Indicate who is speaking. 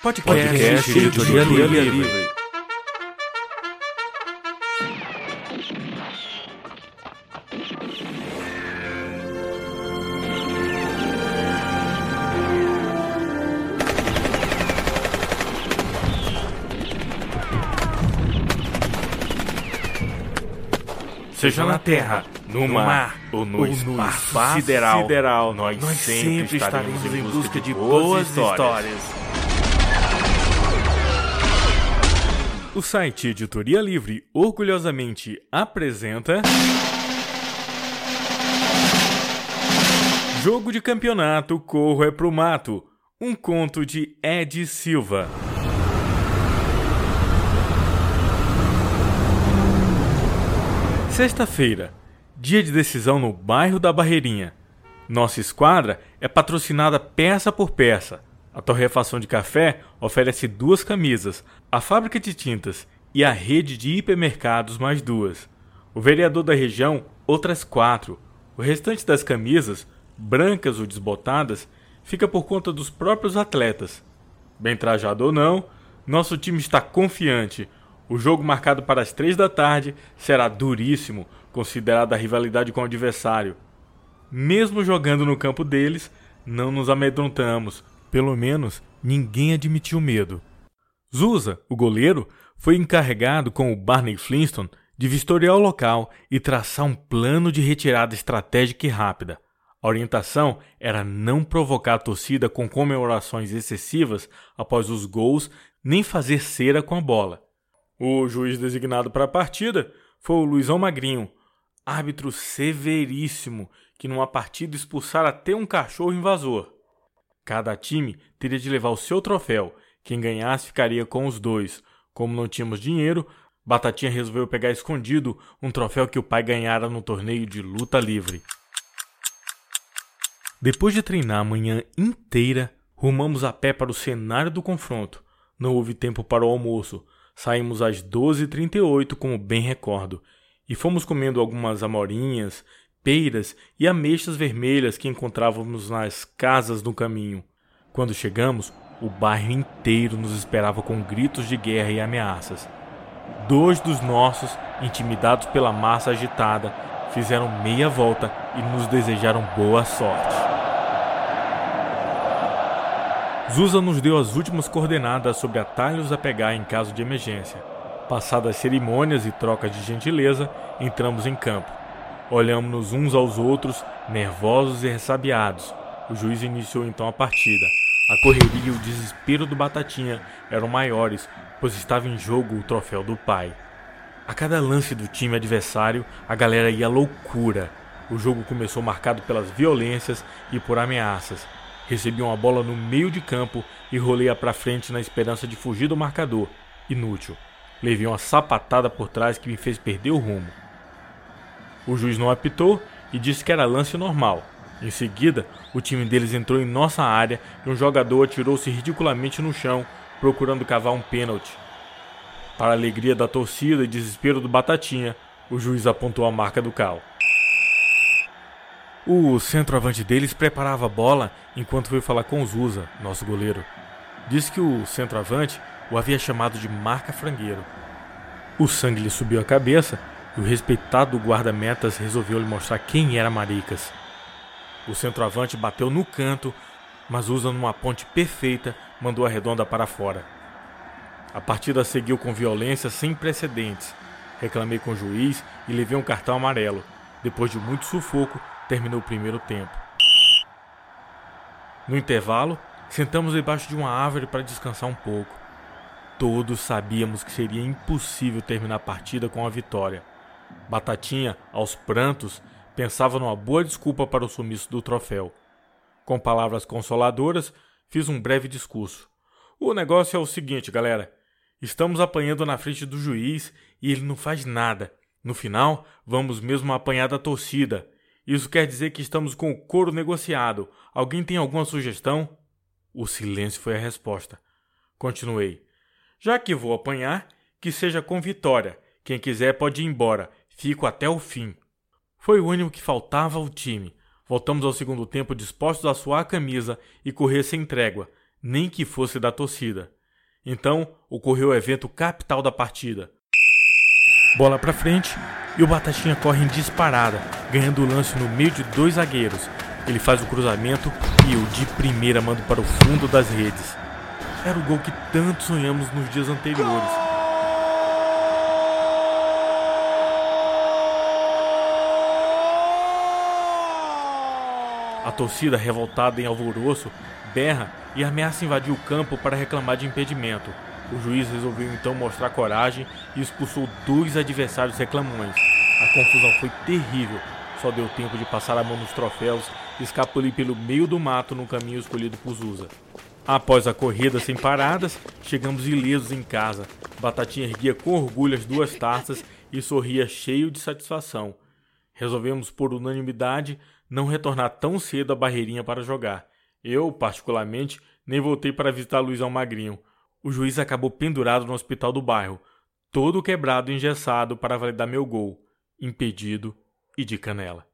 Speaker 1: Podcast, Podcast Editoria, Editoria Livre. Livre. Seja na terra, no mar ou no, espaço, espaço sideral, sideral, nós, nós sempre, estaremos em busca de boas histórias. O site Editoria Livre orgulhosamente apresenta. Jogo de campeonato Corro é pro Mato. Um conto de Ed Silva. Sexta-feira, dia de decisão no bairro da Barreirinha. Nossa esquadra é patrocinada peça por peça. A torrefação de café oferece duas camisas, a fábrica de tintas e a rede de hipermercados mais duas. O vereador da região, outras quatro. O restante das camisas, brancas ou desbotadas, fica por conta dos próprios atletas. Bem trajado ou não, nosso time está confiante o jogo marcado para as três da tarde será duríssimo, considerada a rivalidade com o adversário. Mesmo jogando no campo deles, não nos amedrontamos. Pelo menos ninguém admitiu medo. Zusa, o goleiro, foi encarregado com o Barney Flintstone de vistoriar o local e traçar um plano de retirada estratégica e rápida. A orientação era não provocar a torcida com comemorações excessivas após os gols, nem fazer cera com a bola. O juiz designado para a partida foi o Luizão Magrinho, árbitro severíssimo que numa partida expulsara até um cachorro invasor. Cada time teria de levar o seu troféu, quem ganhasse ficaria com os dois. Como não tínhamos dinheiro, Batatinha resolveu pegar escondido um troféu que o pai ganhara no torneio de luta livre. Depois de treinar a manhã inteira, rumamos a pé para o cenário do confronto. Não houve tempo para o almoço, Saímos às 12h38, como bem recordo, e fomos comendo algumas amorinhas, peiras e ameixas vermelhas que encontrávamos nas casas no caminho. Quando chegamos, o bairro inteiro nos esperava com gritos de guerra e ameaças. Dois dos nossos, intimidados pela massa agitada, fizeram meia volta e nos desejaram boa sorte. Zusa nos deu as últimas coordenadas sobre atalhos a pegar em caso de emergência. Passadas cerimônias e trocas de gentileza, entramos em campo. Olhamos-nos uns aos outros, nervosos e ressabiados. O juiz iniciou então a partida. A correria e o desespero do Batatinha eram maiores, pois estava em jogo o troféu do pai. A cada lance do time adversário, a galera ia loucura. O jogo começou marcado pelas violências e por ameaças. Recebi uma bola no meio de campo e rolei-a para frente na esperança de fugir do marcador. Inútil. Levei uma sapatada por trás que me fez perder o rumo. O juiz não apitou e disse que era lance normal. Em seguida, o time deles entrou em nossa área e um jogador atirou-se ridiculamente no chão, procurando cavar um pênalti. Para alegria da torcida e desespero do Batatinha, o juiz apontou a marca do cal. O centroavante deles preparava a bola enquanto foi falar com o Zusa, nosso goleiro. Disse que o centroavante o havia chamado de marca frangueiro. O sangue lhe subiu a cabeça e o respeitado guarda-metas resolveu lhe mostrar quem era Maricas. O centroavante bateu no canto, mas usando uma ponte perfeita, mandou a redonda para fora. A partida seguiu com violência sem precedentes. Reclamei com o juiz e levei um cartão amarelo. Depois de muito sufoco, terminou o primeiro tempo. No intervalo, sentamos debaixo de uma árvore para descansar um pouco. Todos sabíamos que seria impossível terminar a partida com a vitória. Batatinha, aos prantos, pensava numa boa desculpa para o sumiço do troféu. Com palavras consoladoras, fiz um breve discurso. O negócio é o seguinte, galera. Estamos apanhando na frente do juiz e ele não faz nada. No final, vamos mesmo apanhar da torcida. Isso quer dizer que estamos com o couro negociado. Alguém tem alguma sugestão? O silêncio foi a resposta. Continuei. Já que vou apanhar, que seja com vitória. Quem quiser pode ir embora. Fico até o fim. Foi o ânimo que faltava ao time. Voltamos ao segundo tempo dispostos a suar a camisa e correr sem trégua. nem que fosse da torcida. Então ocorreu o evento capital da partida. Bola para frente e o Batatinha corre em disparada, ganhando o lance no meio de dois zagueiros. Ele faz o cruzamento e eu de primeira mando para o fundo das redes. Era o gol que tanto sonhamos nos dias anteriores. A torcida, revoltada em alvoroço, berra e ameaça invadir o campo para reclamar de impedimento. O juiz resolveu então mostrar coragem e expulsou dois adversários reclamões. A confusão foi terrível, só deu tempo de passar a mão nos troféus e escapulir pelo meio do mato no caminho escolhido por Zusa. Após a corrida sem paradas, chegamos ilesos em casa. Batatinha erguia com orgulho as duas taças e sorria cheio de satisfação. Resolvemos, por unanimidade, não retornar tão cedo à barreirinha para jogar. Eu, particularmente, nem voltei para visitar Luizão Magrinho. O juiz acabou pendurado no hospital do bairro, todo quebrado e engessado para validar meu gol, impedido e de canela.